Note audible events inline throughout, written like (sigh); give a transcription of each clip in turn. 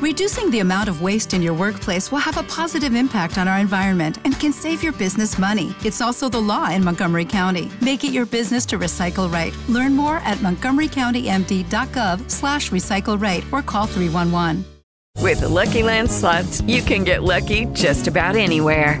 Reducing the amount of waste in your workplace will have a positive impact on our environment and can save your business money. It's also the law in Montgomery County. Make it your business to recycle right. Learn more at montgomerycountymd.gov slash recycle right or call 311. With the Lucky Land slots, you can get lucky just about anywhere.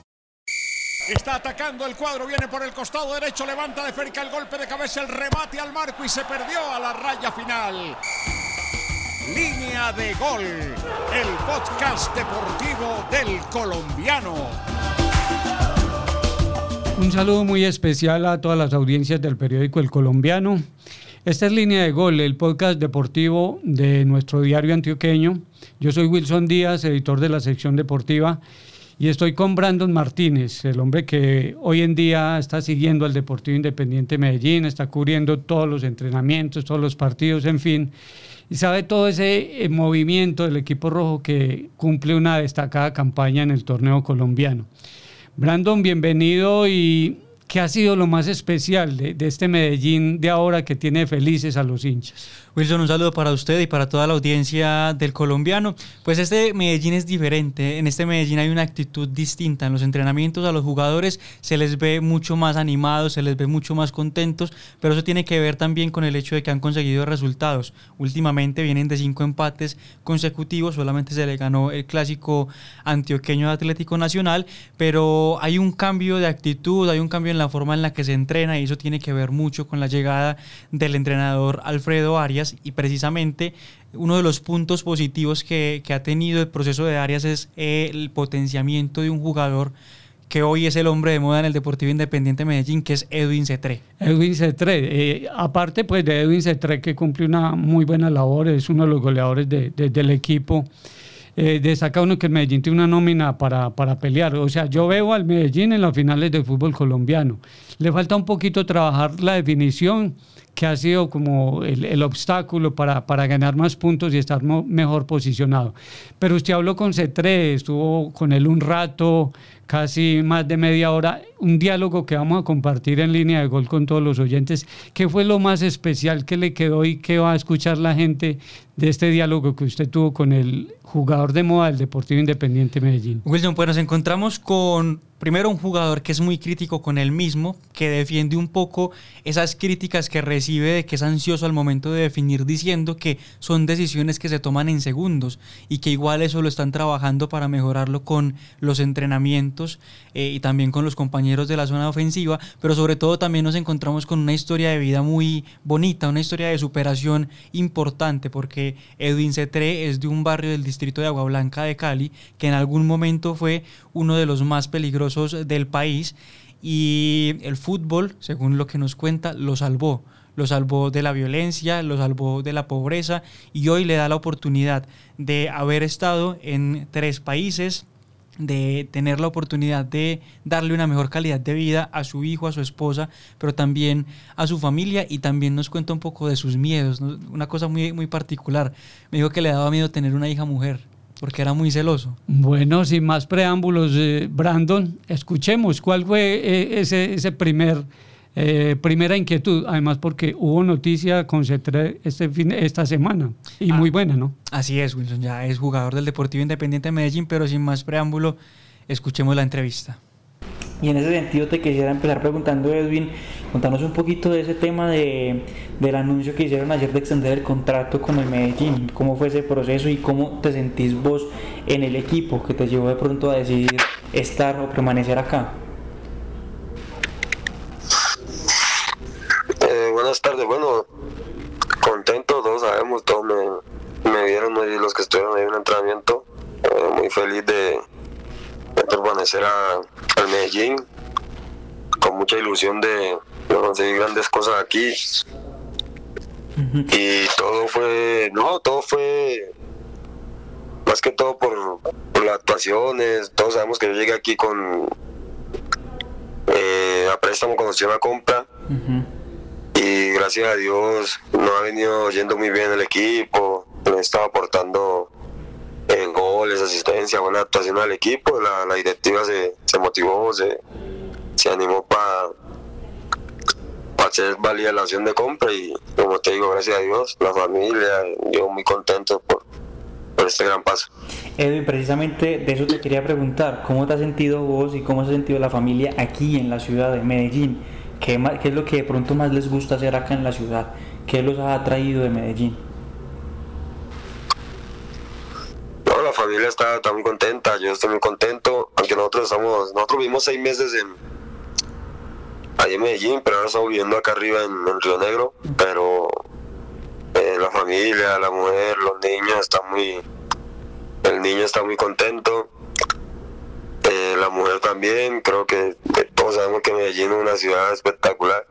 Está atacando el cuadro, viene por el costado derecho, levanta de cerca el golpe de cabeza, el remate al marco y se perdió a la raya final. Línea de gol, el podcast deportivo del colombiano. Un saludo muy especial a todas las audiencias del periódico El Colombiano. Esta es Línea de Gol, el podcast deportivo de nuestro diario antioqueño. Yo soy Wilson Díaz, editor de la sección deportiva, y estoy con Brandon Martínez, el hombre que hoy en día está siguiendo al Deportivo Independiente Medellín, está cubriendo todos los entrenamientos, todos los partidos, en fin, y sabe todo ese eh, movimiento del equipo rojo que cumple una destacada campaña en el torneo colombiano. Brandon, bienvenido y ¿qué ha sido lo más especial de, de este Medellín de ahora que tiene felices a los hinchas? Wilson, un saludo para usted y para toda la audiencia del colombiano. Pues este Medellín es diferente. En este Medellín hay una actitud distinta. En los entrenamientos a los jugadores se les ve mucho más animados, se les ve mucho más contentos, pero eso tiene que ver también con el hecho de que han conseguido resultados. Últimamente vienen de cinco empates consecutivos, solamente se le ganó el clásico antioqueño de Atlético Nacional, pero hay un cambio de actitud, hay un cambio en la forma en la que se entrena y eso tiene que ver mucho con la llegada del entrenador Alfredo Arias y precisamente uno de los puntos positivos que, ha tenido el proceso de Arias es el potenciamiento de un jugador que hoy es el hombre de moda en el Deportivo Independiente Medellín, que es Edwin Cetré. Edwin Cetré, eh, aparte pues de Edwin Cetré que cumple una muy buena labor, es uno de los goleadores de, del equipo. Eh, destaca uno que el Medellín tiene una nómina para, para pelear. O sea, yo veo al Medellín en las finales del fútbol colombiano. Le falta un poquito trabajar la definición, que ha sido como el, el obstáculo para, para, ganar más puntos y estar mejor posicionado. Pero usted habló con C3, estuvo con él un rato, casi más de media hora, un diálogo que vamos a compartir en línea de gol con todos los oyentes. ¿Qué fue lo más especial que le quedó y que va a escuchar la gente de este diálogo que usted tuvo con el jugador de moda del Deportivo Independiente Medellín? Wilson, pues nos encontramos con primero un jugador que es muy crítico con él mismo, que defiende un poco esas críticas que recibe de que es ansioso al momento de definir diciendo que son decisiones que se toman en segundos y que igual eso lo están trabajando para mejorarlo con los entrenamientos eh, y también con los compañeros de la zona ofensiva, pero sobre todo también nos encontramos con una historia de vida muy bonita, una historia de superación importante, porque Edwin Cetré es de un barrio del distrito de Agua Blanca de Cali, que en algún momento fue uno de los más peligrosos del país y el fútbol, según lo que nos cuenta, lo salvó. Lo salvó de la violencia, lo salvó de la pobreza y hoy le da la oportunidad de haber estado en tres países, de tener la oportunidad de darle una mejor calidad de vida a su hijo, a su esposa, pero también a su familia y también nos cuenta un poco de sus miedos, una cosa muy, muy particular. Me dijo que le daba miedo tener una hija mujer porque era muy celoso. Bueno, sin más preámbulos, eh, Brandon, escuchemos cuál fue eh, ese, ese primer, eh, primera inquietud, además porque hubo noticia con C3 este fin, esta semana, y ah, muy buena, ¿no? Así es, Wilson, ya es jugador del Deportivo Independiente de Medellín, pero sin más preámbulo, escuchemos la entrevista. Y en ese sentido te quisiera empezar preguntando, Edwin, contanos un poquito de ese tema de, del anuncio que hicieron ayer de extender el contrato con el Medellín. ¿Cómo fue ese proceso y cómo te sentís vos en el equipo que te llevó de pronto a decidir estar o permanecer acá? Eh, buenas tardes, bueno, contento, todos sabemos, todos me, me vieron los que estuvieron ahí en el entrenamiento, eh, muy feliz de permanecer a, al Medellín, con mucha ilusión de, de conseguir grandes cosas aquí. Y todo fue, no, todo fue más que todo por, por las actuaciones. Todos sabemos que yo llegué aquí con eh, a préstamo con opción a compra. Y gracias a Dios no ha venido yendo muy bien el equipo. Me estaba aportando eh, goles, asistencia, buena actuación al equipo. La, la directiva se, se motivó, se, se animó para hacer válida la opción de compra y como te digo, gracias a Dios, la familia, yo muy contento por, por este gran paso. Edwin, precisamente de eso te quería preguntar, ¿cómo te has sentido vos y cómo se ha sentido la familia aquí en la ciudad de Medellín? ¿Qué, qué es lo que de pronto más les gusta hacer acá en la ciudad? ¿Qué los ha atraído de Medellín? No, la familia está, muy contenta, yo estoy muy contento, aunque nosotros estamos, nosotros vivimos seis meses en allí en Medellín, pero ahora estamos viviendo acá arriba en, en Río Negro, pero eh, la familia, la mujer, los niños están muy, el niño está muy contento, eh, la mujer también, creo que, que todos sabemos que Medellín es una ciudad espectacular.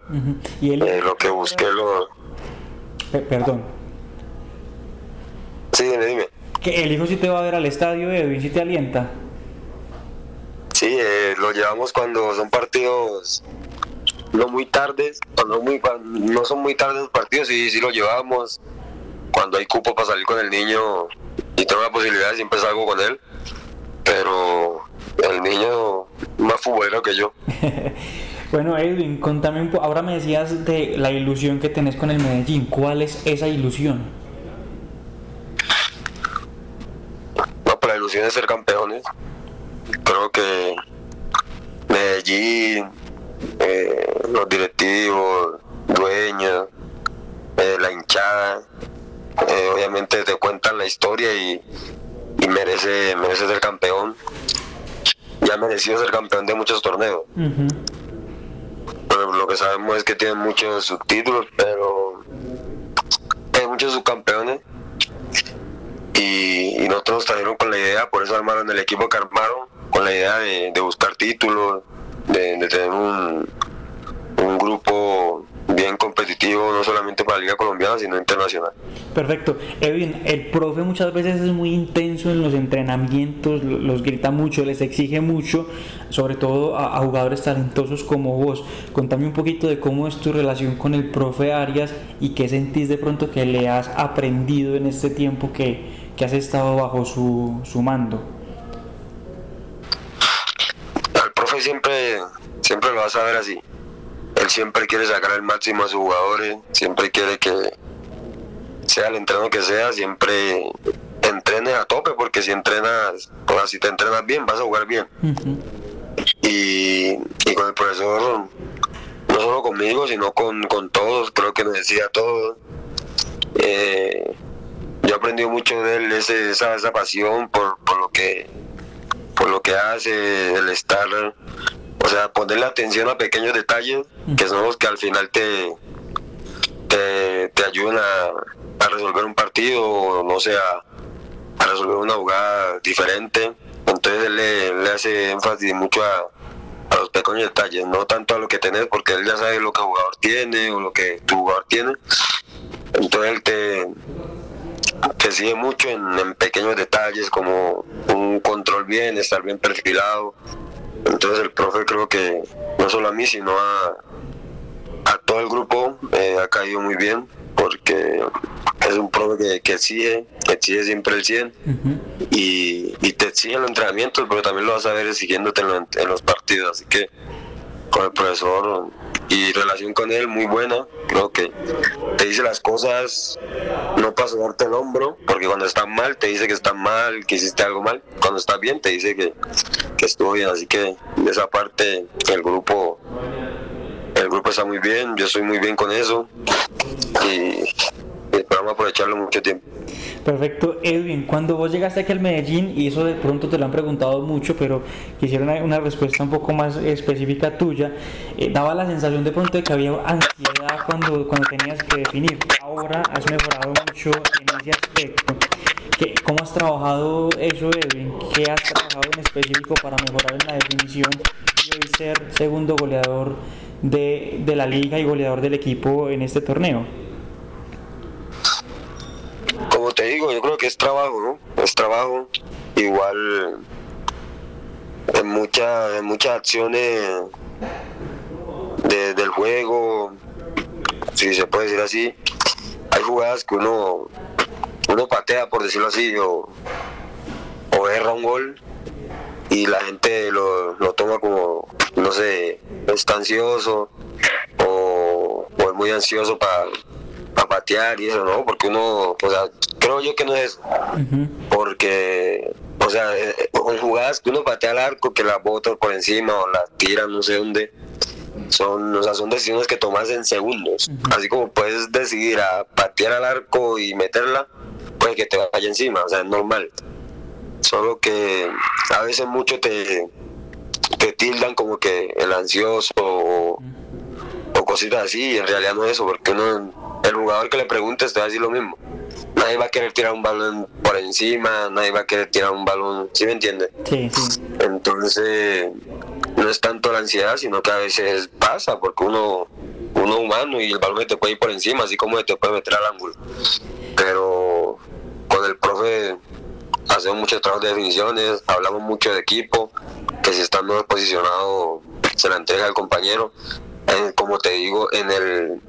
Y él, Eh, lo que busqué lo, Pe- perdón, sí, dime, dime. Que el hijo sí te va a ver al estadio, Edwin, sí te alienta. Sí, eh, lo llevamos cuando son partidos no muy tardes, cuando muy, no son muy tardes los partidos, sí, sí lo llevamos. Cuando hay cupo para salir con el niño y tengo la posibilidad, siempre salgo con él. Pero el niño más futbolero que yo. (laughs) Bueno, Edwin, contame un poco. Ahora me decías de la ilusión que tenés con el Medellín. ¿Cuál es esa ilusión? No, pero la ilusión es ser campeones. Creo que Medellín, eh, los directivos, dueños, eh, la hinchada, eh, obviamente te cuentan la historia y, y merece, merece ser campeón. Ya ha merecido ser campeón de muchos torneos. Pero lo que sabemos es que tienen muchos subtítulos, pero hay muchos subcampeones. Y, y nosotros nos trajeron con la idea, por eso armaron el equipo que armaron, con la idea de, de buscar títulos, de, de tener un, un grupo bien competitivo, no solamente para la Liga Colombiana, sino internacional. Perfecto. Edwin, el profe muchas veces es muy intenso en los entrenamientos, lo- los grita mucho, les exige mucho, sobre todo a, a jugadores talentosos como vos. Contame un poquito de cómo es tu relación con el profe Arias y qué sentís de pronto que le has aprendido en este tiempo que, que has estado bajo su, su mando. Al profe siempre, siempre lo vas a ver así. Él siempre quiere sacar el máximo a sus jugadores, siempre quiere que sea el entreno que sea, siempre entrenes a tope, porque si entrenas, o sea, si te entrenas bien, vas a jugar bien. Y con el profesor, no solo conmigo, sino con, con todos, creo que nos decía a todos. Eh, yo he aprendido mucho de él, ese, esa, esa pasión por, por lo que por lo que hace, el estar, o sea, ponerle atención a pequeños detalles que son los que al final te, te, te ayudan a, a resolver un partido o no sé, a, a resolver una jugada diferente. Entonces él le, le hace énfasis mucho a, a los pequeños detalles, no tanto a lo que tenés, porque él ya sabe lo que el jugador tiene o lo que tu jugador tiene. Entonces él te, te sigue mucho en, en pequeños detalles como un control bien, estar bien perfilado. Entonces el profe creo que no solo a mí, sino a, a todo el grupo eh, ha caído muy bien porque es un profe que, que exige, que exige siempre el 100 y, y te exige en los entrenamientos, pero también lo vas a ver exigiéndote en, lo- en los partidos. Así que con el profesor y relación con él muy buena, creo que te dice las cosas no para sobarte el hombro, porque cuando estás mal te dice que estás mal, que hiciste algo mal, cuando estás bien te dice que, que estuvo bien, así que de esa parte el grupo el grupo está muy bien, yo estoy muy bien con eso. Y, esperamos aprovecharlo mucho tiempo. Perfecto, Edwin, cuando vos llegaste aquí al Medellín, y eso de pronto te lo han preguntado mucho, pero quisiera una, una respuesta un poco más específica tuya, eh, daba la sensación de pronto de que había ansiedad cuando, cuando tenías que definir. Ahora has mejorado mucho en ese aspecto. ¿Qué- ¿Cómo has trabajado eso, Edwin? ¿Qué has trabajado en específico para mejorar en la definición y hoy ser segundo goleador de, de la liga y goleador del equipo en este torneo? Como te digo, yo creo que es trabajo, ¿no? Es trabajo. Igual en, muchas muchas acciones del juego, si se puede decir así, hay jugadas que uno, uno patea, por decirlo así, o, o erra un gol y la gente lo, lo toma como, no sé, está ansioso o, es muy ansioso para patear y eso, ¿no? Porque uno, o sea, creo yo que no es Porque, o sea, con jugadas que uno patea al arco, que la bota por encima o la tira no sé dónde, son, o sea, son decisiones que tomas en segundos. Así como puedes decidir a patear al arco y meterla, pues que te vaya encima, o sea, es normal. Solo que a veces mucho te, te tildan como que el ansioso o, cositas así, y en realidad no es eso, porque uno, el jugador que le preguntes te va a decir lo mismo. Nadie va a querer tirar un balón por encima, nadie va a querer tirar un balón, ¿sí me entiende? Sí, sí. Entonces, no es tanto la ansiedad, sino que a veces pasa, porque uno, uno humano y el balón te puede ir por encima, así como te puede meter al ángulo. Pero con el profe hacemos muchos trabajos de definiciones, hablamos mucho de equipo, que si está mejor posicionado se la entrega al compañero. Como te digo, en el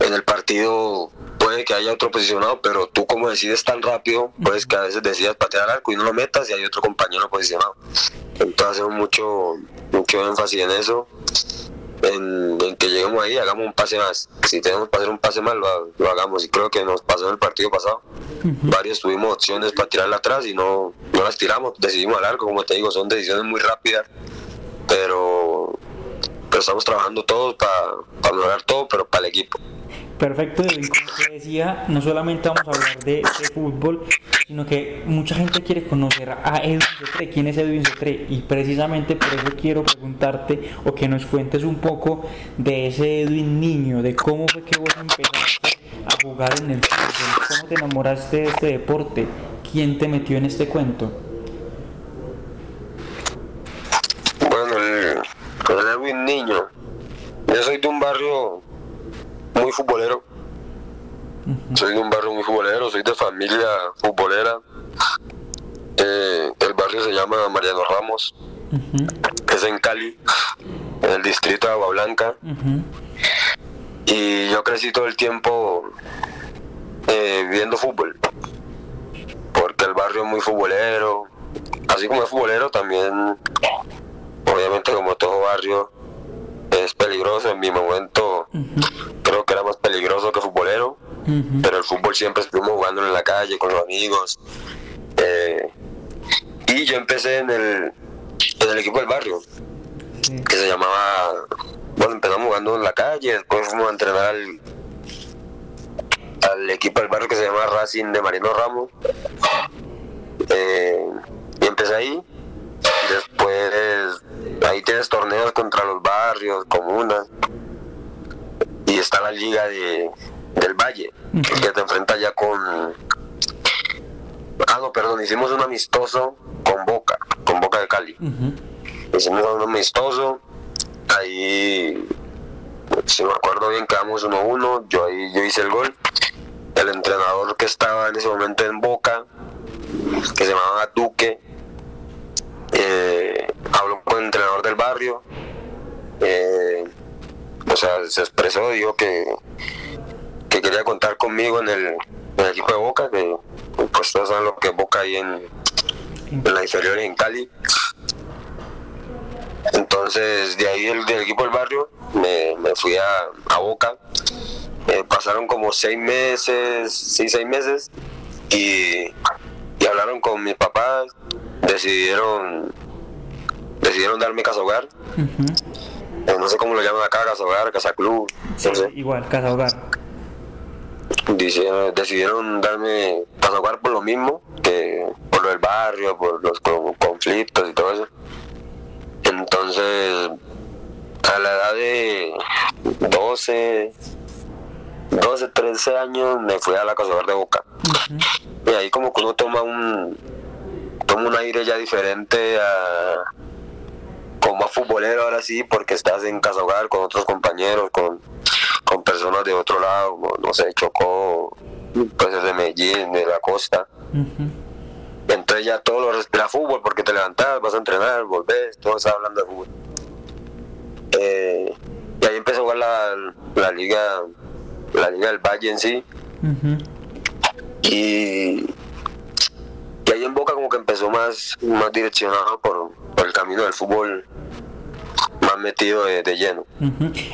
en el partido puede que haya otro posicionado, pero tú como decides tan rápido, puedes que a veces decidas patear al arco y no lo metas y hay otro compañero posicionado. Entonces hacemos mucho, mucho énfasis en eso, en, que lleguemos ahí, hagamos un pase más. Si tenemos que hacer un pase más, lo, hagamos. Y creo que nos pasó en el partido pasado. Varios tuvimos opciones para tirarla atrás y no, no las tiramos, decidimos al arco, como te digo, son decisiones muy rápidas, pero, pero estamos trabajando todos para, para mejorar todo, pero para el equipo. Perfecto, Edwin. Como te decía, no solamente vamos a hablar de, fútbol, sino que mucha gente quiere conocer a Edwin Cetré. ¿Quién es Edwin Cetré? Y precisamente por eso quiero preguntarte o que nos cuentes un poco de ese Edwin niño, de cómo fue que vos empezaste a jugar en el fútbol, cómo te enamoraste de este deporte, quién te metió en este cuento. Bueno, el, el Edwin niño. Yo soy de un barrio muy futbolero. Soy de un barrio muy futbolero, soy de familia futbolera. Eh, el barrio se llama Mariano Ramos, es en Cali, en el distrito de Agua Blanca. Y yo crecí todo el tiempo eh, viendo fútbol, porque el barrio es muy futbolero. Así como es futbolero, también, obviamente como todo barrio, es peligroso. En mi momento creo que era más peligroso que futbolero, pero el fútbol siempre estuvimos jugando en la calle con los amigos. Eh, y yo empecé en el, en el equipo del barrio, que se llamaba, bueno, empezamos jugando en la calle, después fuimos a entrenar al, al equipo del barrio que se llama Racing de Marino Ramos. Eh, y empecé ahí. Después ahí tienes torneos contra los barrios, comunas. Y está la liga de, del Valle, que te enfrenta ya con... Ah, no, perdón, hicimos un amistoso con Boca, con Boca de Cali. Hicimos un amistoso, ahí, si me acuerdo bien, quedamos 1-1, yo ahí yo hice el gol. El entrenador que estaba en ese momento en Boca, que se llamaba Duque, eh, habló con el entrenador del barrio, eh, o sea, se expresó, dijo que, que quería contar conmigo en el, equipo de Boca, que pues todos saben lo que es Boca ahí en, en la inferior en Cali. Entonces, de ahí del, equipo del barrio me, fui a, Boca. Eh, pasaron como seis meses, sí, seis meses, y, y hablaron con mis papás, decidieron decidieron darme casa hogar. Eh, no sé cómo lo llaman acá, casa hogar, casa club. Igual, casa hogar. decidieron darme casa hogar por lo mismo, que por lo del barrio, por los conflictos y todo eso. Entonces, a la edad de 12, 12, 13 años me fui a la casa hogar de Boca. Y ahí como que uno toma un, toma un aire ya diferente a como futbolero ahora sí, porque estás en casa hogar con otros compañeros, con, con personas de otro lado, no sé, Chocó, puede ser de Medellín, de la costa. Entonces ya todo lo respira fútbol porque te levantas, vas a entrenar, volvés, todo está hablando de fútbol. Eh, y ahí empecé a jugar la, la liga la liga del Valle en sí. y, Boca como que empezó más, más direccionado por, por el camino del fútbol más metido de, de lleno.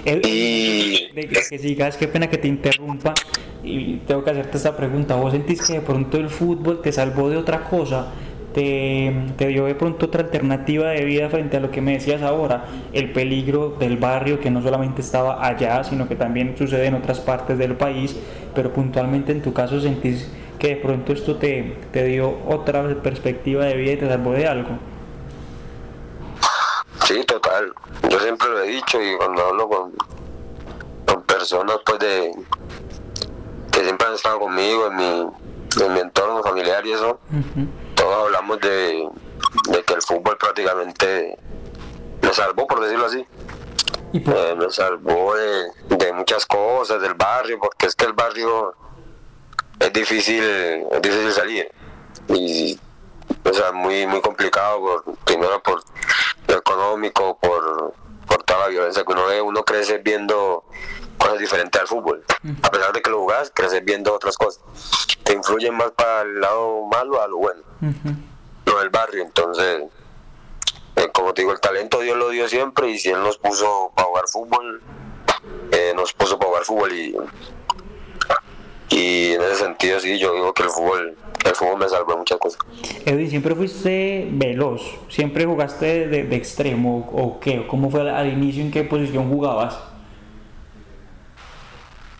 y de, que sigas, qué pena que te interrumpa y tengo que hacerte esta pregunta. ¿Vos sentís que de pronto el fútbol te salvó de otra cosa? Te, te, dio de pronto otra alternativa de vida frente a lo que me decías ahora, el peligro del barrio que no solamente estaba allá, sino que también sucede en otras partes del país, pero puntualmente en tu caso sentís que de pronto esto te, te dio otra perspectiva de vida y te salvó de algo. Sí, total. Yo siempre lo he dicho y cuando hablo con, con personas pues de que siempre han estado conmigo en mi, en mi entorno familiar y eso, todos hablamos de, de, que el fútbol prácticamente me salvó, por decirlo así. Eh, me salvó de, de, muchas cosas, del barrio, porque es que el barrio es difícil, es difícil salir. Y o sea, muy, muy complicado, por, primero por lo económico, por, por toda la violencia que uno ve, uno crece viendo cosas diferentes al fútbol. A pesar de que lo jugás, creces viendo otras cosas. Te influyen más para el lado malo a lo bueno. Lo del barrio, entonces, eh, como te digo, el talento Dios lo dio siempre y si Él nos puso para jugar fútbol, eh, nos puso para jugar fútbol y, y en ese sentido sí, yo digo que el fútbol el fútbol me salvó muchas cosas. Edwin, ¿siempre fuiste veloz? ¿Siempre jugaste de, de extremo o qué? ¿Cómo fue al, inicio? ¿En qué posición jugabas?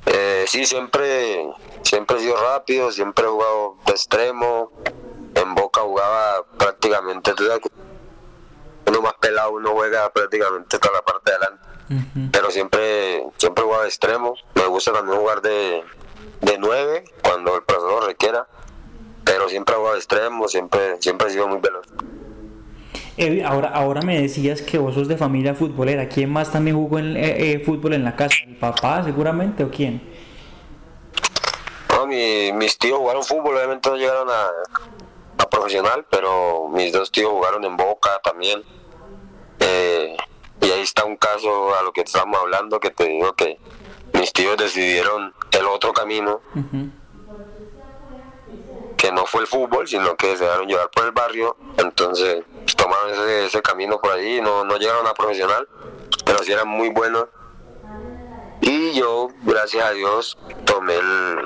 Eh, sí, siempre, siempre he sido rápido, siempre he jugado de extremo. En Boca jugaba prácticamente uno más pelado, uno juega prácticamente toda la parte de adelante. Pero siempre, siempre he jugado de extremo. Me gusta también jugar de, de 9 cuando el profesor requiera pero siempre hago extremo, siempre, siempre he sido muy veloz. Eh, ahora, ahora me decías que vos sos de familia futbolera. ¿Quién más también jugó en, eh, eh, fútbol en la casa? ¿El papá seguramente o quién? No, mi, mis tíos jugaron fútbol, obviamente no llegaron a, a, profesional, pero mis dos tíos jugaron en Boca también. y ahí está un caso a lo que estamos hablando, que te digo que mis tíos decidieron el otro camino que no fue el fútbol, sino que se dejaron llevar por el barrio, entonces tomaron ese, ese camino por allí, no, no llegaron a profesional, pero sí eran muy buenos. Y yo, gracias a Dios, tomé el,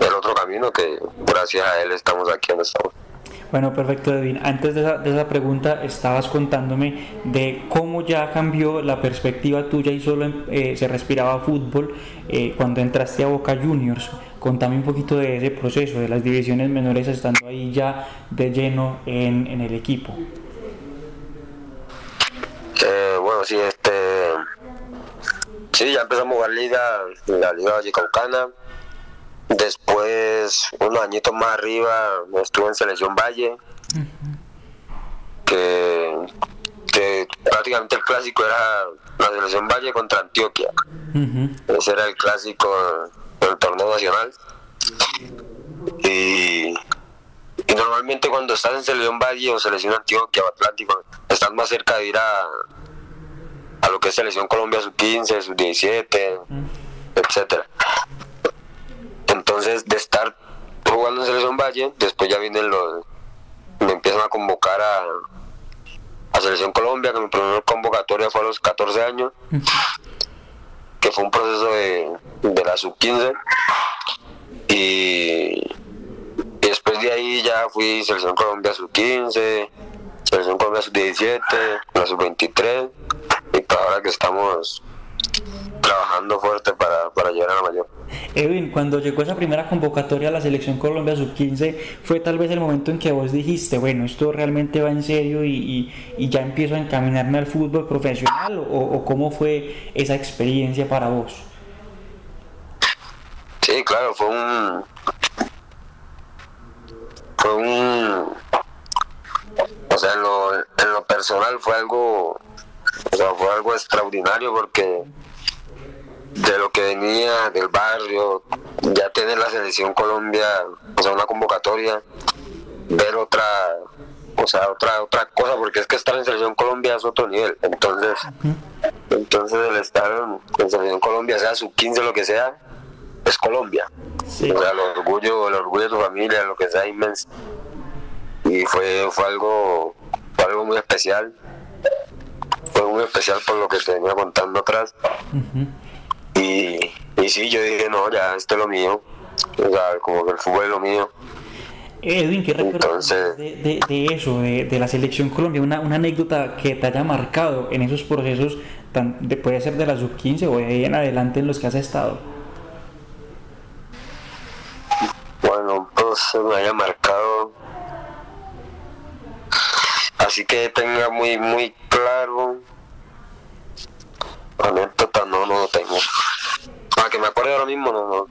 el otro camino que gracias a él estamos aquí donde estamos. Bueno, perfecto, Edwin. Antes de esa, de pregunta, estabas contándome de cómo ya cambió la perspectiva tuya y solo eh, se respiraba fútbol eh, cuando entraste a Boca Juniors. Contame un poquito de ese proceso, de las divisiones menores estando ahí ya de lleno en, el equipo. Eh, bueno, sí, este. Sí, ya empezamos a jugar liga, la Liga Vallecaucana Después, unos añitos más arriba, estuve en Selección Valle, que, que, prácticamente el clásico era la Selección Valle contra Antioquia. Ese era el clásico del torneo nacional. Y, y, normalmente cuando estás en Selección Valle o Selección Antioquia o Atlántico, estás más cerca de ir a, a lo que es Selección Colombia sub-15, sub-17, etcétera entonces, de estar jugando en Selección Valle, después ya vienen los. Me empiezan a convocar a, a Selección Colombia, que mi primera convocatoria fue a los 14 años, que fue un proceso de, de la sub-15. Y, y, después de ahí ya fui Selección Colombia sub-15, Selección Colombia sub-17, la sub-23, y para ahora que estamos trabajando fuerte para, para llegar a la mayor. Edwin, cuando llegó esa primera convocatoria a la selección Colombia sub-15, fue tal vez el momento en que vos dijiste, bueno, esto realmente va en serio y, y, y ya empiezo a encaminarme al fútbol profesional, o, o, cómo fue esa experiencia para vos? Sí, claro, fue un. Fue un. O sea, en lo, en lo personal fue algo. O sea, fue algo extraordinario porque de lo que venía del barrio, ya tener la selección Colombia, o sea, una convocatoria, ver otra, o sea, otra otra cosa, porque es que estar en selección Colombia es otro nivel. Entonces, entonces el estar en selección Colombia, sea sub 15 lo que sea, es Colombia. O sea, el orgullo, el orgullo de tu familia, lo que sea inmenso. Y fue, fue algo, fue algo muy especial. Fue muy especial por lo que te venía contando atrás. Y, y sí, yo dije, no, ya, esto es lo mío. O sea, como que el fútbol es lo mío. Edwin, ¿qué recuerdas de, de- de eso, de, de la selección Colombia? Una, una anécdota que te haya marcado en esos procesos, tan, de, puede ser de la sub-15 o de ahí en adelante en los que has estado. Bueno, pues me haya marcado. Así que tenga muy, muy claro. Anécdota no, no lo tengo. Ah, que me acuerde ahora mismo, no, no.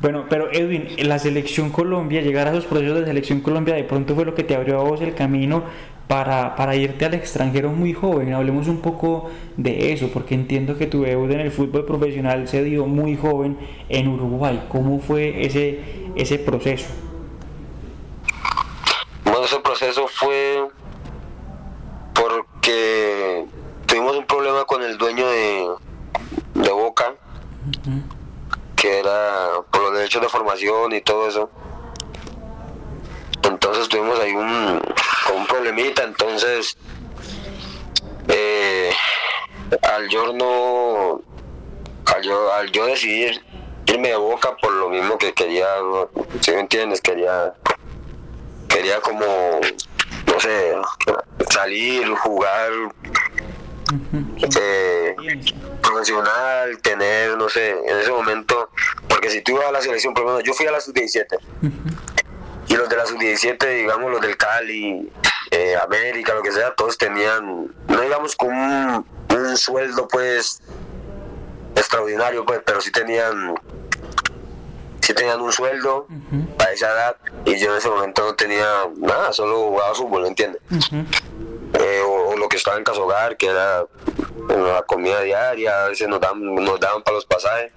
Bueno, pero Edwin, la selección Colombia, llegar a esos procesos de selección Colombia, de pronto fue lo que te abrió a vos el camino para, para irte al extranjero muy joven. Hablemos un poco de eso, porque entiendo que tu debut en el fútbol profesional se dio muy joven en Uruguay. ¿Cómo fue ese, ese proceso? Bueno, ese proceso fue porque con el dueño de, de Boca, que era por los derechos de formación y todo eso. Entonces tuvimos ahí un, un problemita, entonces eh, al yo no, al yo, al yo decidir irme de Boca por lo mismo que quería, si me entiendes, quería quería como, no sé, salir, jugar eh, profesional, tener, no sé, en ese momento, porque si tú ibas a la selección, por lo menos yo fui a la sub-17 y los de la sub-17, digamos, los del Cali, eh, América, lo que sea, todos tenían, no digamos con un, un sueldo pues extraordinario, pues, pero sí tenían sí tenían un sueldo para esa edad y yo en ese momento no tenía nada, solo jugaba fútbol, ¿me entiendes? Eh, o, o lo que estaba en casa hogar, que era la comida diaria, a veces nos daban, nos daban para los pasajes.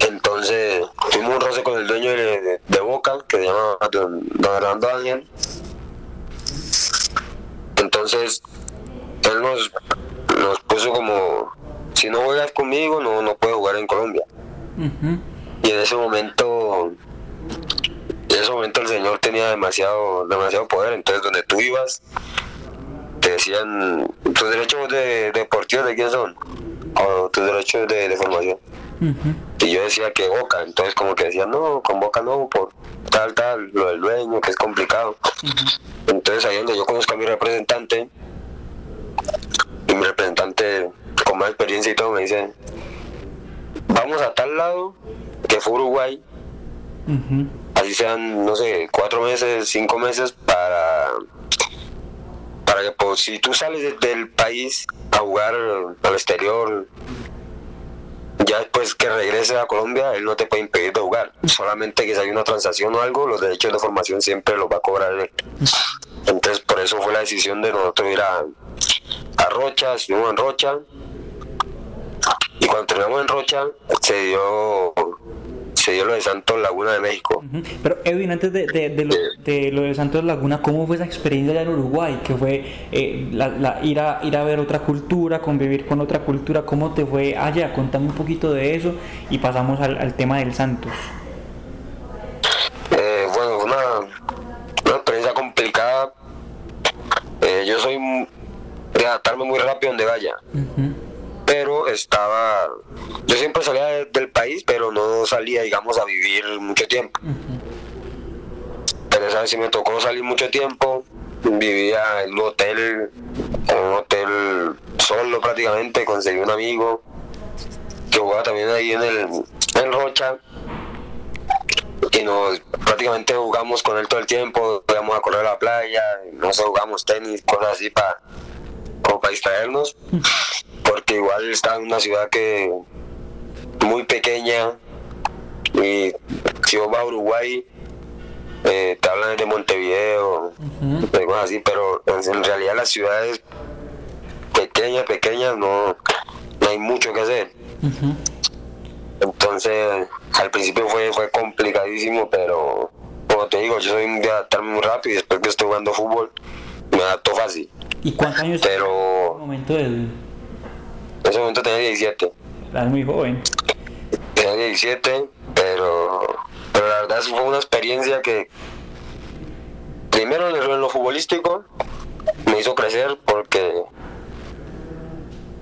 Entonces tuvimos un roce con el dueño de, de- de Boca, que se llama Don, don Hernando Ángel. Entonces él nos, nos puso como, si no juegas conmigo, no, no puedes jugar en Colombia. Y en ese momento, en ese momento el señor tenía demasiado, demasiado poder, entonces donde tú ibas, te decían, tus derechos de, deportivos de quién son, o tus derechos de, de formación. Y yo decía que Boca, entonces como que decían, no, con Boca no, por tal, tal, lo del dueño, que es complicado. Entonces ahí donde yo conozco a mi representante, y mi representante con más experiencia y todo me dice, vamos a tal lado, que fue Uruguay, así sean, no sé, cuatro meses, cinco meses, para, para que pues, si tú sales de- del país a jugar al exterior, ya después que regrese a Colombia, él no te puede impedir de jugar. Solamente que si hay una transacción o algo, los derechos de formación siempre los va a cobrar él. Entonces, por eso fue la decisión de nosotros ir a, a Rocha, estuvimos en Rocha. Y cuando terminamos en Rocha, se dio, se dio lo de Santos Laguna de México. Pero Edwin, antes de, de- de lo, de lo de Santos Laguna, ¿cómo fue esa experiencia allá en Uruguay? Que fue eh, la- la- ir, a, ir a ver otra cultura, convivir con otra cultura. ¿Cómo te fue allá? Contame un poquito de eso y pasamos al, al tema del Santos. Eh, bueno, una, una experiencia complicada. Eh, yo soy de adaptarme muy rápido donde vaya. Pero estaba. Yo siempre salía de- del país, pero no salía, digamos, a vivir mucho tiempo. Pero esa vez sí me tocó salir mucho tiempo. Vivía en un hotel, en un hotel solo prácticamente. Conseguí un amigo que jugaba también ahí en el en Rocha y nos prácticamente jugamos con él todo el tiempo, íbamos a correr a la playa, no sé, jugamos tenis, cosas así para como para distraernos, porque igual estaba en una ciudad que muy pequeña y si vos vas a Uruguay eh, te hablan de Montevideo, de cosas así, pero en realidad las ciudades pequeñas, pequeñas no, no hay mucho que hacer. Entonces, al principio fue, fue complicadísimo, pero como te digo, yo soy de adaptarme muy rápido y después que estoy jugando fútbol, me adapto fácil. ¿Y cuántos años Pero- en ese momento del... En ese momento tenía 17. Eras muy joven. Tenía 17, pero, pero la verdad fue una experiencia que primero en lo- en lo futbolístico me hizo crecer porque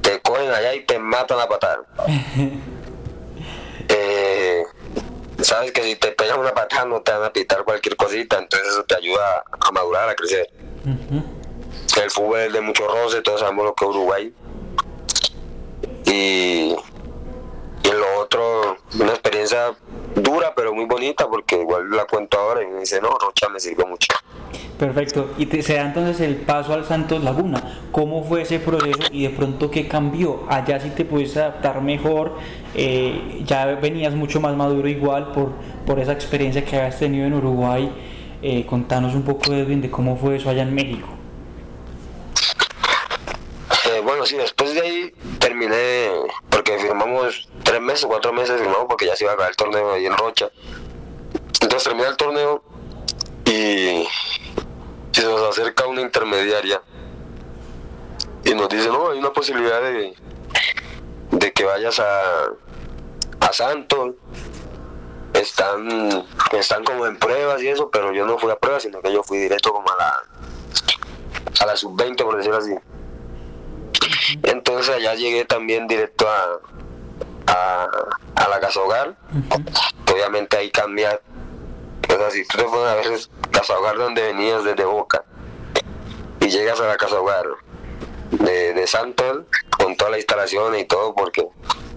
te cogen allá y te matan a patar. (laughs) Eh, sabes que si te pegan una patada no te van a pitar cualquier cosita, entonces eso te ayuda a madurar, a crecer. El fútbol es de mucho roce, todos sabemos lo que es Uruguay. Y, y lo otro, una experiencia dura pero muy bonita porque igual la cuento ahora y me dice, no, Rocha me sirvió mucho. Perfecto. Y te- se da entonces el paso al Santos Laguna. ¿Cómo fue ese proceso y de pronto qué cambió? Allá sí te pudiste adaptar mejor, eh, ya venías mucho más maduro igual por, por esa experiencia que habías tenido en Uruguay. Eh, contanos un poco, Edwin, de cómo fue eso allá en México. Eh, bueno, sí, después de ahí porque firmamos tres meses, cuatro meses firmamos porque ya se iba a acabar el torneo ahí en Rocha. Entonces termina el torneo y, y se nos acerca una intermediaria y nos dice, no, hay una posibilidad de, de que vayas a, a Santos. Están, están como en pruebas y eso, pero yo no fui a pruebas, sino que yo fui directo como a la, a la sub-20, por decirlo así. Entonces allá llegué también directo a, a, a la casa hogar. Obviamente ahí cambia. O sea, si tú te pones a ver es casa hogar donde venías desde Boca y llegas a la casa hogar de, de Santos con todas las instalaciones y todo, porque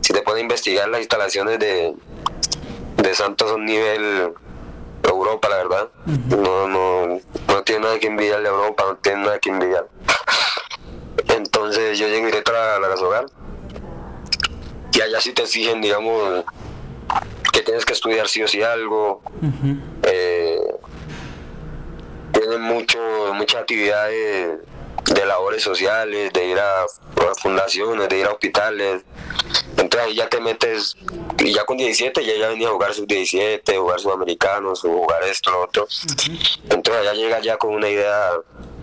si te pones a investigar las instalaciones de, de Santos son nivel Europa, la verdad. No, no, no tiene nada que envidiarle a Europa, no tiene nada que envidiar. Entonces yo llegué directo a la, hogar y allá sí te exigen, digamos, que tienes que estudiar sí o sí algo. Eh, tienen mucho, muchas actividades de labores sociales, de ir a, a fundaciones, de ir a hospitales. Entonces ahí ya te metes, y ya con 17 ya, ya venía a jugar sub 17, jugar sudamericanos, jugar esto, lo otro. Entonces allá llegas ya con una idea,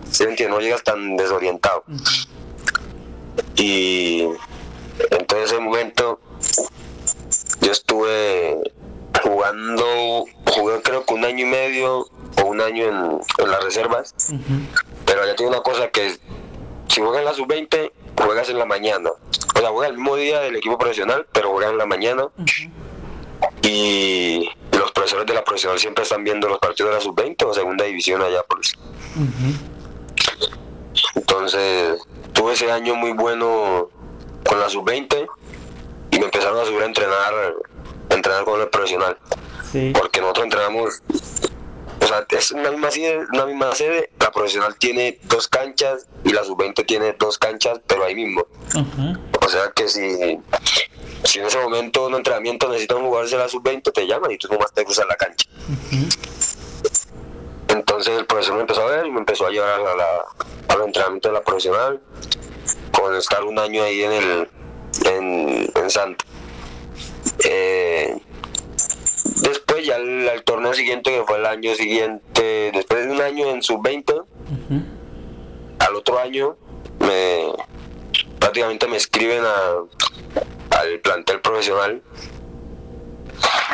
¿sí entiendes? No llegas tan desorientado. Y entonces en ese momento yo estuve jugando, jugué creo que un año y medio o un año en, en las reservas, pero ya tiene una cosa que si juegas en la sub-20, juegas en la mañana. O sea, juegas el mismo día del equipo profesional, pero juegas en la mañana. Y los profesores de la profesional siempre están viendo los partidos de la sub-20 o segunda división allá por eso. Entonces, tuve ese año muy bueno con la sub-20 y me empezaron a subir a entrenar, a entrenar con el profesional. Sí. Porque nosotros entrenamos, o sea, es una misma sede, una misma sede, la profesional tiene dos canchas y la sub-20 tiene dos canchas, pero ahí mismo. O sea que si, si en ese momento un entrenamiento necesitan jugarse la sub-20, te llaman y tú nomás te cruzas la cancha. Entonces el profesor me empezó a ver y me empezó a llevar a la, al entrenamiento de la profesional, con estar un año ahí en el en, en Santa. Eh, después ya el, el torneo siguiente, que fue el año siguiente, después de un año en sub-20, al otro año me prácticamente me escriben a, al plantel profesional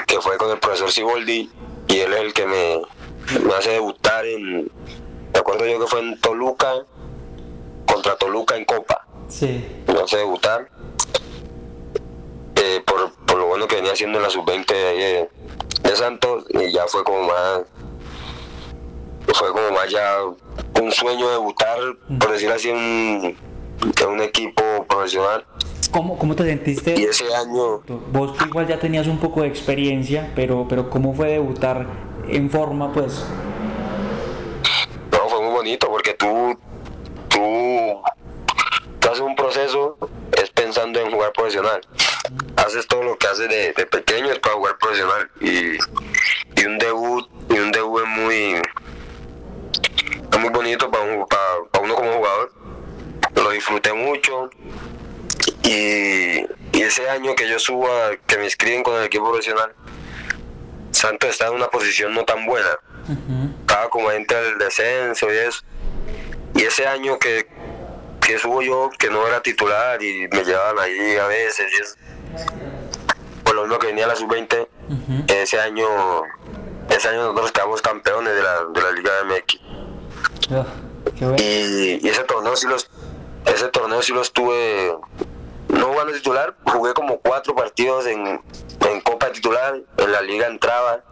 que fue con el profesor Siboldi y él es el que me, me hace debutar en me acuerdo yo que fue en Toluca contra Toluca en Copa Sí. me hace debutar eh, por, por lo bueno que venía haciendo en la sub-20 de, de, de Santos y ya fue como más fue como más ya un sueño debutar por decir así en, en un equipo profesional ¿Cómo, ¿Cómo te sentiste? y ese año Vos igual ya tenías un poco de experiencia, pero, pero ¿cómo fue debutar en forma, pues? No, fue muy bonito porque tú, tú, tú haces un proceso es pensando en jugar profesional. Haces todo lo que haces de, de pequeño es para jugar profesional y, y un debut y un debut es muy es muy bonito para, un- para, para uno como jugador. Lo disfruté mucho Y, y ese año que yo subo, a, que me inscriben con el equipo profesional, Santos estaba en una posición no tan buena. Estaba como entre el descenso y eso. Y ese año que, que subo yo, que no era titular y me llevaban ahí a veces, y eso, por lo menos que venía a la sub-20, ese año ese año nosotros quedamos campeones de la, de la Liga MX. Ah, bueno. Y, y ese torneo sí los ese torneo sí lo estuve no jugando titular, jugué como cuatro partidos en, en Copa titular, en la liga entraba.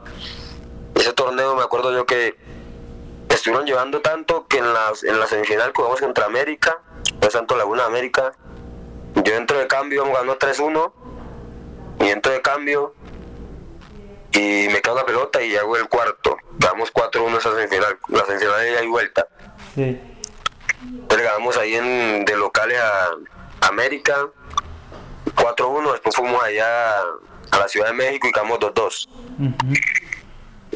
Ese torneo me acuerdo yo que estuvieron llevando tanto que en la, en la semifinal jugamos contra América, fue Santo Laguna América, yo entro de cambio, ganando 3-1, y entro de cambio y me quedo la pelota y hago el cuarto. Damos 4-1 esa semifinal, la semifinal de ida y vuelta. Sí. Entonces ganamos ahí en, de locales a América 4-1, después fuimos allá a la Ciudad de México y quedamos 2-2.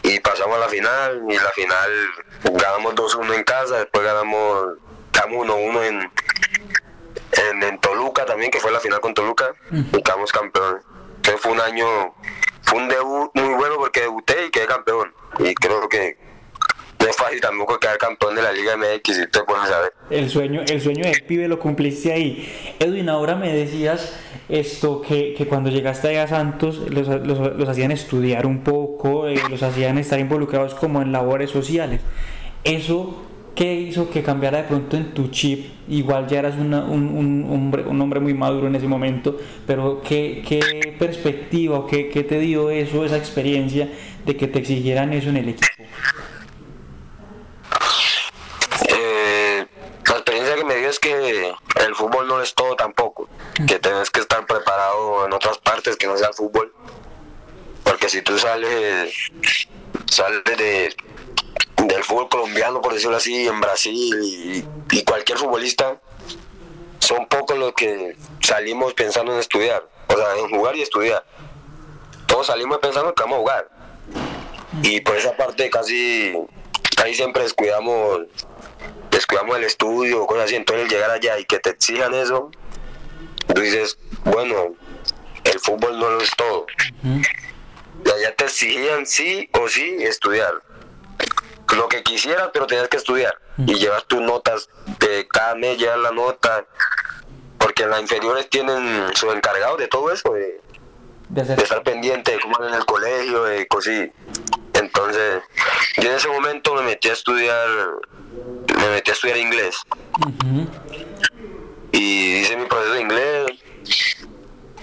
Y pasamos a la final, y la final ganamos 2-1 en casa, después ganamos, ganamos 1-1 en, en, en Toluca también, que fue la final con Toluca, y quedamos campeones. Entonces fue un año, fue un debut muy bueno porque debuté y quedé campeón. Y creo que no es fácil tampoco quedar campeón de la Liga MX, si te pones a ver. El sueño, el sueño del pibe lo cumpliste ahí. Edwin, ahora me decías esto que, que cuando llegaste a Santos los, los- los hacían estudiar un poco, eh, los hacían estar involucrados como en labores sociales. Eso, ¿qué hizo que cambiara de pronto en tu chip? Igual ya eras una- un, un hombre, un hombre muy maduro en ese momento, pero ¿qué, qué perspectiva o qué, qué te dio eso, esa experiencia de que te exigieran eso en el equipo? Eh, la experiencia que me dio es que el fútbol no es todo tampoco, que tenés que estar preparado en otras partes que no sea el fútbol, porque si tú sales, sales de, del fútbol colombiano, por decirlo así, en Brasil y, y cualquier futbolista, son pocos los que salimos pensando en estudiar, o sea, en jugar y estudiar. Todos salimos pensando que vamos a jugar. Y por esa parte casi, casi siempre descuidamos descuidamos el estudio o cosas así, entonces llegar allá y que te exijan eso, tú dices, bueno, el fútbol no lo es todo. Y allá te exigían sí o sí estudiar. Lo que quisieras, pero tenías que estudiar. Y llevas tus notas, de cada mes llevas la nota, porque las inferiores tienen sus encargados de todo eso, de, De hacer de estar pendiente de cómo en el colegio, de cosas. Entonces, yo en ese momento me metí a estudiar, me metí a estudiar inglés. Y hice mi proceso de inglés.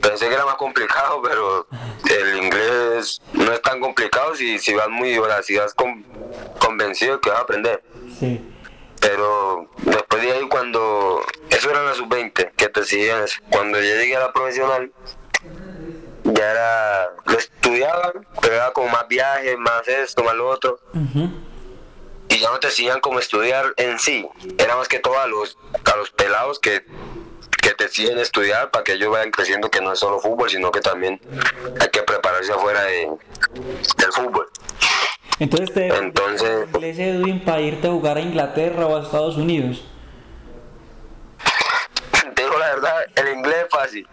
Pensé que era más complicado, pero el inglés no es tan complicado si, si vas muy, o sea, si vas con- convencido que vas a aprender. Sí. Pero después de ahí cuando, eso era la sub-20, que te siguen. Cuando yo llegué a la profesional, ya era, lo estudiaban, pero era como más viajes, más esto, más lo otro. Y ya no te enseñan como estudiar en sí, era más que todo a los, a los pelados que, que te siguen estudiar para que ellos vayan creciendo que no es solo fútbol, sino que también hay que prepararse afuera de, del fútbol. Entonces te Entonces- inglés Edwin para irte a jugar a Inglaterra o a Estados Unidos. Te digo la verdad, el inglés es fácil.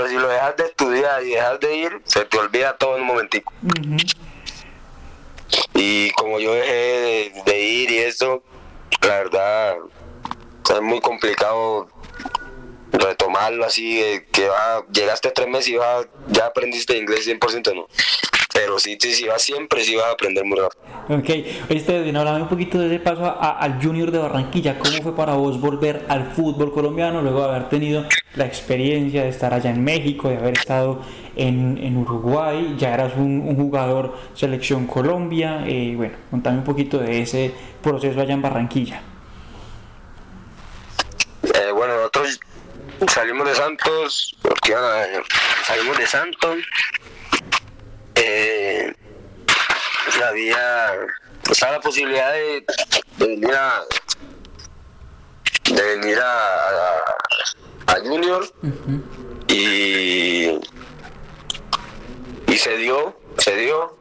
Pero si lo dejas de estudiar y dejas de ir, se te olvida todo en un momentico. Y como yo dejé de, de ir y eso, la verdad, es muy complicado retomarlo así, que va, llegaste tres meses y va, ya aprendiste inglés 100%, no. Pero sí, sí, siempre, sí vas a aprender muy rápido. Ok, oíste Edwin, háblame un poquito de ese paso a- al Junior de Barranquilla. ¿Cómo fue para vos volver al fútbol colombiano luego de haber tenido la experiencia de estar allá en México, de haber estado en, en Uruguay? Ya eras un, un jugador selección Colombia. eh, bueno, contame un poquito de ese proceso allá en Barranquilla. Eh, bueno, nosotros salimos de Santos, porque iban a- salimos de Santos. Eh, y había, estaba la posibilidad de, de venir a de venir a, a, a Junior y y se dio, se dio.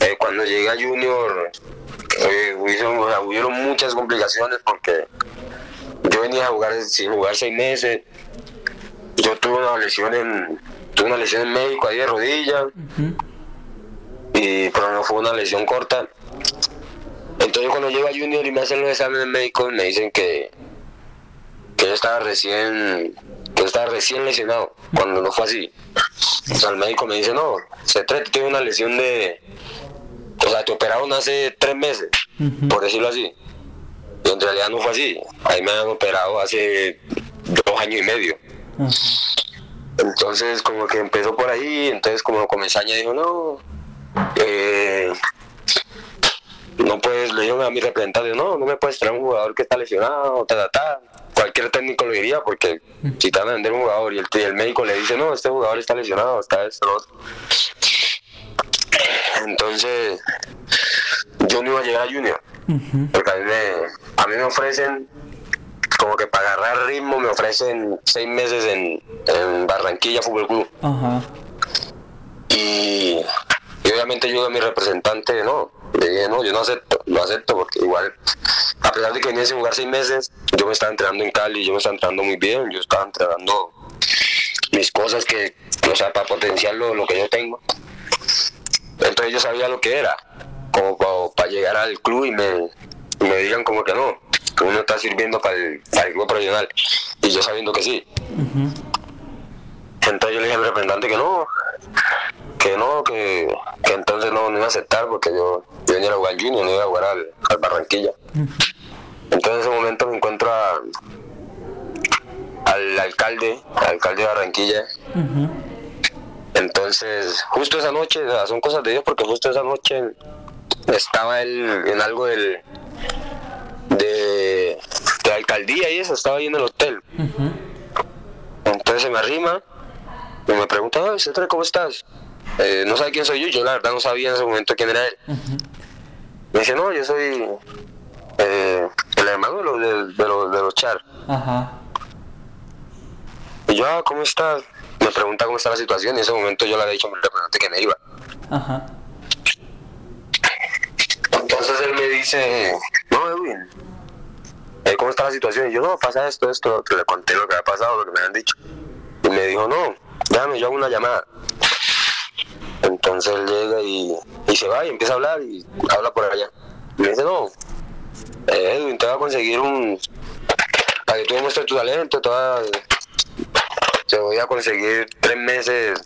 Eh, cuando llegué a Junior eh, hubieron, muchas complicaciones porque yo venía a jugar sin jugar seis meses. Yo yo tuve una lesión en tuve una lesión en México ahí de rodilla y pero no fue una lesión corta. Entonces cuando llego a Junior y me hacen los exámenes médicos me dicen que que yo estaba recién que yo estaba recién lesionado cuando no fue así. O sea el médico me dice no se trata tiene una lesión de o sea te operaron hace tres meses por decirlo así y en realidad no fue así. Ahí me han operado hace dos años y medio entonces como que empezó por ahí, entonces como Comesaña dijo, no, eh, no puedes, le dijeron a mi representante, no, no me puedes traer un jugador que está lesionado, ta, ta, ta. Cualquier técnico lo diría porque si te van a vender un jugador y el, y el médico le dice, no, este jugador está lesionado, está esto, lo otro". Entonces, yo no iba a llegar a Junior, porque a mí, me, a mí me ofrecen como que para agarrar ritmo me ofrecen seis meses en, en Barranquilla Fútbol Club. Y, y obviamente yo a mi representante, no, le dije, no, yo no acepto, no acepto, porque igual, a pesar de que venía sin jugar seis meses, yo me estaba entrenando en Cali, yo me estaba entrenando muy bien, yo estaba entrenando mis cosas que, o sea, para potenciar lo, lo que yo tengo. Entonces yo sabía lo que era, como para, llegar al club y me, y me digan como que no, que uno está sirviendo para el, para el club profesional. Y yo sabiendo que sí. Entonces yo le dije a mi representante que no, que no, que, que entonces no, no iba a aceptar porque yo, yo venía a jugar al Junior, no iba a jugar al, al Barranquilla. Entonces en ese momento me encuentro a- al alcalde, al alcalde de Barranquilla. Entonces, justo esa noche, o sea, son cosas de Dios porque justo esa noche estaba él en algo del de, de la alcaldía y eso, estaba ahí en el hotel. Entonces se me arrima y me pregunta, "Ay, Cetre, ¿cómo estás? Eh, no sabe quién soy yo, yo la verdad no sabía en ese momento quién era él. Me dice, no, yo soy eh, el hermano de los, de, de los, de los Char. Ajá. Y yo, ah, ¿cómo estás? Me pregunta cómo está la situación y en ese momento yo le había dicho a mi representante que me iba. Ajá. Entonces él me dice, no, Edwin, eh, ¿cómo está la situación? Y yo, no, pasa esto, esto, que le conté lo que había pasado, lo que me habían dicho. Y me dijo, no, déjame, yo hago una llamada. Entonces él llega y, y se va y empieza a hablar y habla por allá. Y me dice, no, eh, Edwin, te voy a conseguir un... Para que tú demuestres tu talento, te voy a, te voy a conseguir tres meses,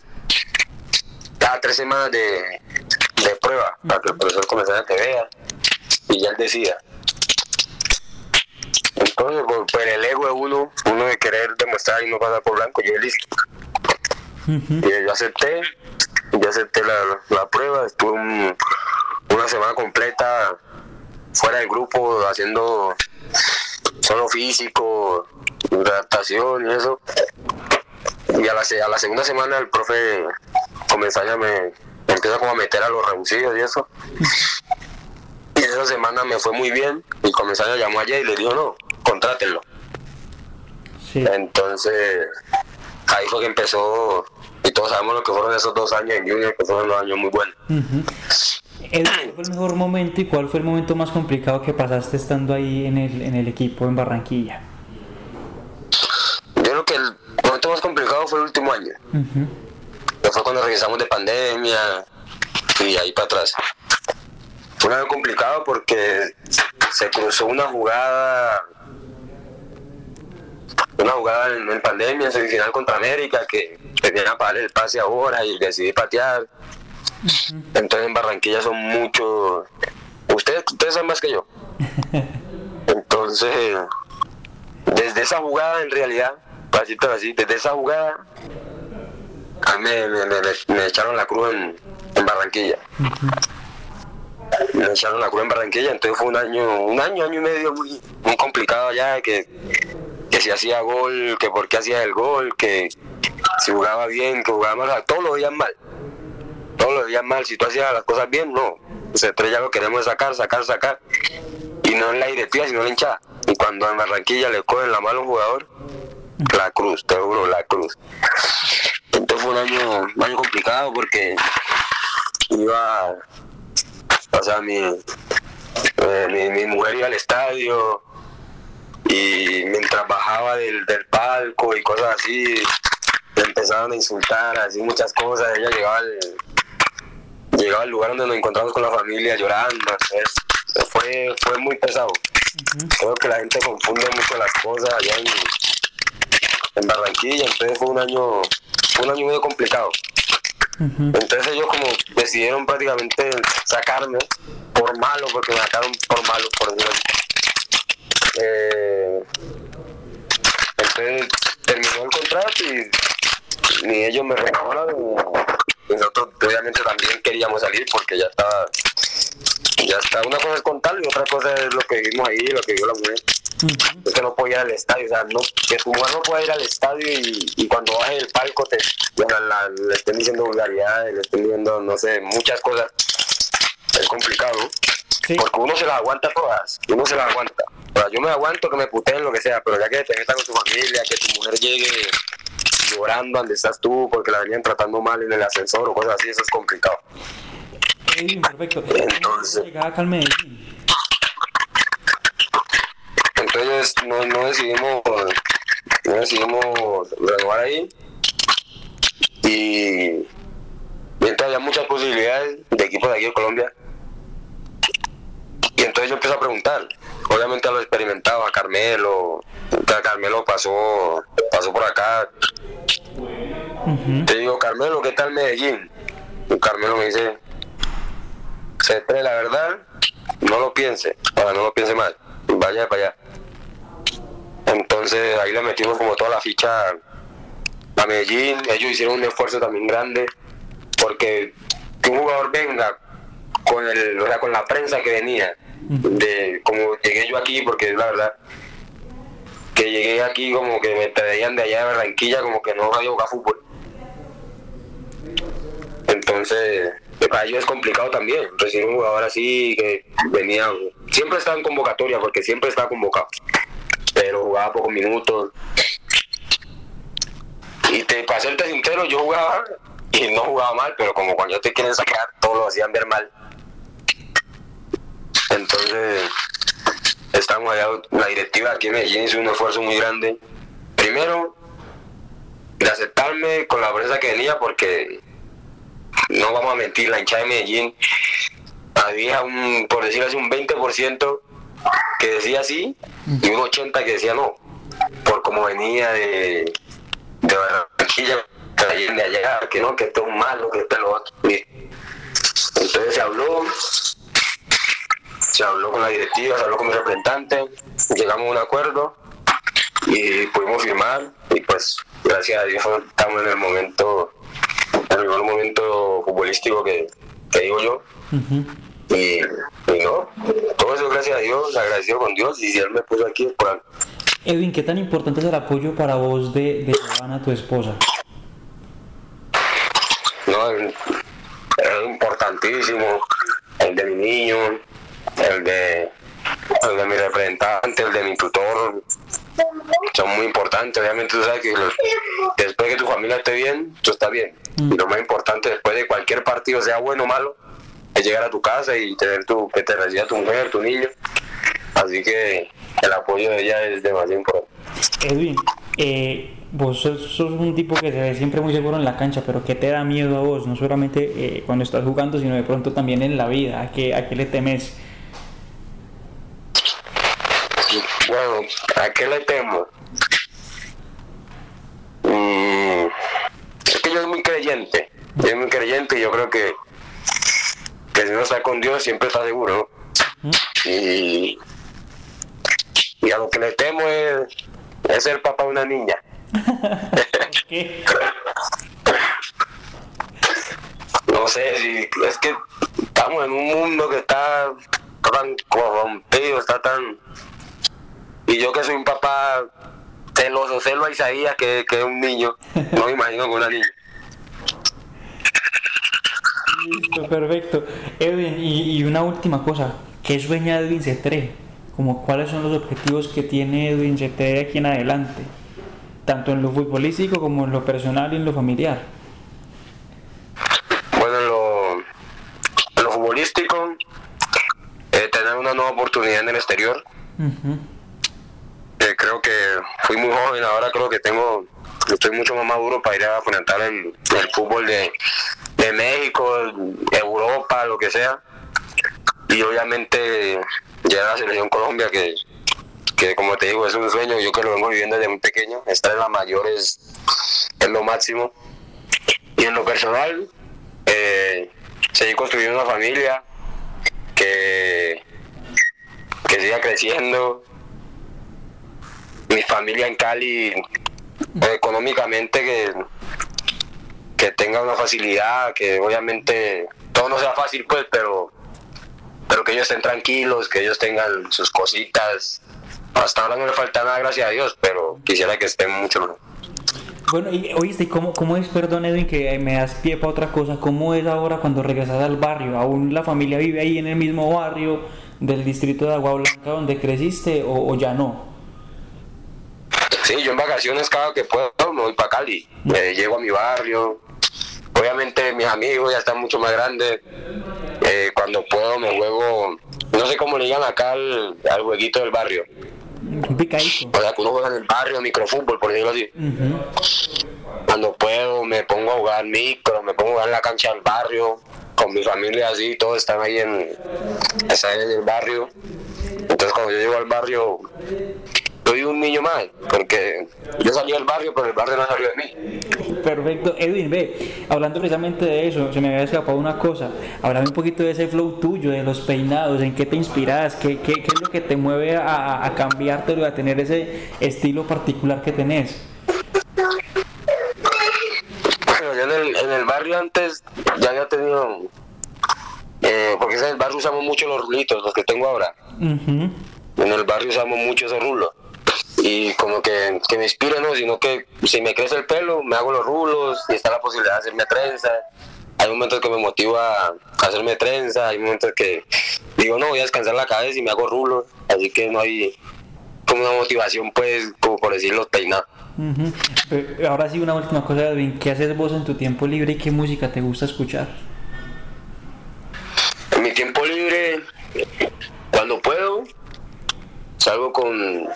cada tres semanas de, de prueba, para que el profesor comenzara te vea y ya él decida. Entonces, por, por el ego de uno, uno de querer demostrar y no pasar por blanco, yo listo. Y yo acepté, yo acepté la, la prueba, estuve un- una semana completa fuera del grupo haciendo solo físico, adaptación y eso. Y a la, a la segunda semana el profe comenzó a me, me empieza como a meter a los reducidos y eso. Y esa semana me fue muy bien y Comesaña llamó allá y le dijo no, contrátenlo. Sí. Entonces ahí fue que empezó todos sabemos lo que fueron esos dos años en Junior, que fueron los años muy buenos. Edwin, ¿Cuál fue el mejor momento y cuál fue el momento más complicado que pasaste estando ahí en el, en el equipo en Barranquilla? Yo creo que el momento más complicado fue el último año. que fue cuando regresamos de pandemia y ahí para atrás. Fue un año complicado porque se cruzó una jugada, una jugada en, en pandemia, en semifinal contra América, que tenía para dar el pase ahora y decidí patear. Entonces en Barranquilla son muchos, ustedes, ustedes saben más que yo. (laughs) Entonces, desde esa jugada en realidad, para decirte así, desde esa jugada a mí me, me- me- me echaron la cruz en, en Barranquilla. Me echaron la cruz en Barranquilla, entonces fue un año, un año, año y medio muy, muy complicado allá, que, que si hacía gol, que por qué hacía el gol, que si jugaba bien, que jugaba mal, o sea, todo lo veían mal. Todo lo veían mal, si tú hacías las cosas bien, no. O sea, ya lo queremos sacar, sacar, sacar. Y no en la directiva, sino en la hinchada. Y cuando en Barranquilla le cogen la mano un jugador, la cruz, te juro, la cruz. Entonces fue un año, un año complicado porque iba, o sea, mi, eh, mi, mi mujer iba al estadio y mientras bajaba del, del palco y cosas así, empezaron a insultar, así muchas cosas. Ella llegaba al, llegaba al lugar donde nos encontramos con la familia llorando. fue, fue muy pesado. Creo que la gente confunde mucho las cosas allá en, en Barranquilla, entonces fue un año, fue un año muy complicado. Entonces ellos como decidieron prácticamente sacarme por malo, porque me sacaron por malo, por decirlo así. Eh, entonces terminó el contrato y ni ellos me renovaron. Nosotros obviamente también queríamos salir porque ya estaba, ya está. Una cosa es contarlo y otra cosa es lo que vimos ahí, lo que vio la mujer. Es que no podía ir al estadio, o sea, no, que tu mujer no pueda ir al estadio y, y cuando baje del palco te la, la- le estén diciendo vulgaridades, le estén diciendo, no sé, muchas cosas. Es complicado, Sí. porque uno se las aguanta todas, uno se las aguanta. O sea, yo me aguanto que me puteen lo que sea, pero ya que te metas con tu familia, que tu mujer llegue llorando donde estás tú porque la venían tratando mal en el ascensor o cosas así, eso es complicado. Edwin, perfecto. Entonces-. Entonces no, no decidimos no decidimos renovar ahí y, entonces había muchas posibilidades de equipos de aquí de Colombia entonces yo empecé a preguntar. Obviamente a los experimentados a Carmelo. A Carmelo pasó pasó por acá. Te digo Carmelo ¿qué tal Medellín? y Carmelo me dice Cetre, la verdad no lo piense para no lo piense mal vaya para allá. Entonces ahí le metimos como toda la ficha a Medellín. Ellos hicieron un esfuerzo también grande porque que un jugador venga con el, o sea, con la prensa que venía, de como llegué yo aquí, porque la verdad que llegué aquí como que me traían de allá de Barranquilla como que no sabía jugar fútbol. Entonces, para ellos es complicado también recibir un jugador así que venía, siempre estaba en convocatoria porque siempre estaba convocado pero jugaba pocos minutos. Y te, para serte sincero, yo jugaba y no jugaba mal, pero como cuando te quieren sacar, todo lo hacían ver mal. Entonces, estamos allá, la directiva aquí en Medellín hizo un esfuerzo muy grande. Primero, de aceptarme con la prensa que venía, porque no vamos a mentir, la hinchada de Medellín había un, por decir así, un 20% que decía sí y un 80 que decía no, por como venía de, de Barranquilla, de allá, que no, que esto es malo, que esto es lo otro. Entonces se habló, se habló con la directiva, se habló con mi representante, llegamos a un acuerdo y pudimos firmar y pues gracias a Dios estamos en el momento, en el mejor momento futbolístico que, que digo yo. Y, y no, todo eso gracias a Dios, agradecido con Dios y si Él me puso aquí es por algo. Edwin, ¿qué tan importante es el apoyo para vos de, de Giovanna, tu esposa? No, es importantísimo el de mi niño, el de, el de mi representante, el de mi tutor, son muy importantes. Obviamente tú sabes que los- después de que tu familia esté bien, tú estás bien. Y lo más importante después de cualquier partido, sea bueno o malo, es llegar a tu casa y tener tu, que te reciba tu mujer, tu niño. Así que el apoyo de ella es demasiado importante. Edwin, eh, vos sos, sos un tipo que se ve siempre muy seguro en la cancha, pero ¿qué te da miedo a vos? No solamente eh, cuando estás jugando, sino de pronto también en la vida. ¿A qué, a qué le temes? Bueno, ¿a qué le temo? Mm, es que yo soy muy creyente. Yo soy muy creyente y yo creo que, que si uno está con Dios siempre está seguro. ¿no? Y, y a lo que le temo es, es ser papá de una niña. (laughs) (laughs) No sé, si es que estamos en un mundo que está tan corrompido, está tan... Y yo que soy un papá celoso, celo a Isaías que, que es un niño, no me imagino con una niña. Listo, perfecto. Edwin, y, y una última cosa. ¿Qué sueña Edwin Cetré? Como cuáles son los objetivos que tiene Edwin Cetré de aquí en adelante? Tanto en lo futbolístico como en lo personal y en lo familiar. Bueno, en lo, en lo futbolístico, eh, tener una nueva oportunidad en el exterior. Creo que fui muy joven, ahora creo que tengo estoy mucho más maduro para ir a enfrentar el, el fútbol de, de México, Europa, lo que sea. Y obviamente ya la selección Colombia, que, que como te digo, es un sueño, yo que lo vengo viviendo desde muy pequeño, estar en la mayor es, es lo máximo. Y en lo personal, eh, seguir construyendo una familia que, que siga creciendo. Mi familia en Cali, eh, económicamente, que, que tenga una facilidad, que obviamente todo no sea fácil, pues, pero, pero que ellos estén tranquilos, que ellos tengan sus cositas. Hasta ahora no le falta nada, gracias a Dios, pero quisiera que estén mucho mejor. Bueno, y oíste, ¿cómo, ¿cómo es, perdón Edwin, que me das pie para otra cosa? ¿Cómo es ahora cuando regresas al barrio? ¿Aún la familia vive ahí en el mismo barrio del distrito de Agua Blanca donde creciste o, o ya no? Sí, yo en vacaciones cada que puedo me voy para Cali, llego a mi barrio. Obviamente mis amigos ya están mucho más grandes. Eh, cuando puedo me juego, no sé cómo le llaman acá al, al jueguito del barrio. O sea, que uno juega en el barrio, microfútbol, por decirlo así. Cuando puedo me pongo a jugar micro, me pongo a jugar en la cancha del barrio, con mi familia así, todos están ahí en, están en el barrio. Entonces cuando yo llego al barrio, soy un niño más, porque yo salí del barrio, pero el barrio no salió de mí. Perfecto. Edwin, ve, hablando precisamente de eso, se me había escapado una cosa. Háblame un poquito de ese flow tuyo, de los peinados, en qué te inspiras, qué, qué, qué es lo que te mueve a, a cambiártelo, a tener ese estilo particular que tenés. Bueno, yo en el, en el barrio antes ya había tenido, eh, porque en el barrio usamos mucho los rulitos, los que tengo ahora. En el barrio usamos mucho esos rulos. Y como que, que me inspira, ¿no? Sino que si me crece el pelo, me hago los rulos y está la posibilidad de hacerme trenza. Hay momentos que me motiva a hacerme trenza, hay momentos que digo, no, voy a descansar la cabeza y me hago rulos. Así que no hay como una motivación, pues, como por decir los peinados. Ujú. Eh, Ahora sí, una última cosa, Edwin. ¿Qué haces vos en tu tiempo libre y qué música te gusta escuchar? En mi tiempo libre, cuando puedo, salgo con,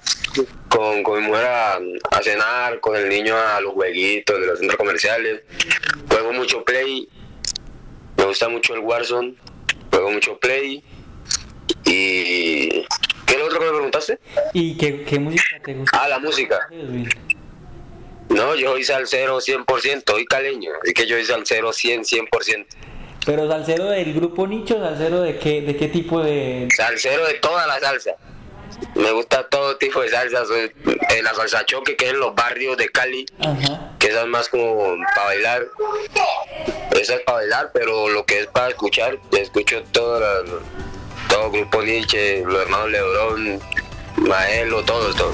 con, con mi mujer a, a cenar, con el niño a los jueguitos de los centros comerciales. Juego mucho Play, me gusta mucho el Warzone, juego mucho Play. Y... ¿Qué es lo otro que me preguntaste? ¿Y qué, qué música te gusta? Ah, la música. No, yo soy salsero 100%, soy caleño, así que yo soy salsero 100, 100%. Pero salsero del grupo Nicho, salsero de qué, de qué tipo de... Salsero de toda la salsa. Me gusta todo tipo de salsa. Soy, eh, la salsa choque, que es en los barrios de Cali, Ajá. que esa es más como para bailar. Esa es para bailar, pero lo que es para escuchar, escucho todo, la- todo Grupo Nietzsche, los hermanos Lebrón, Maelo, todo, todo.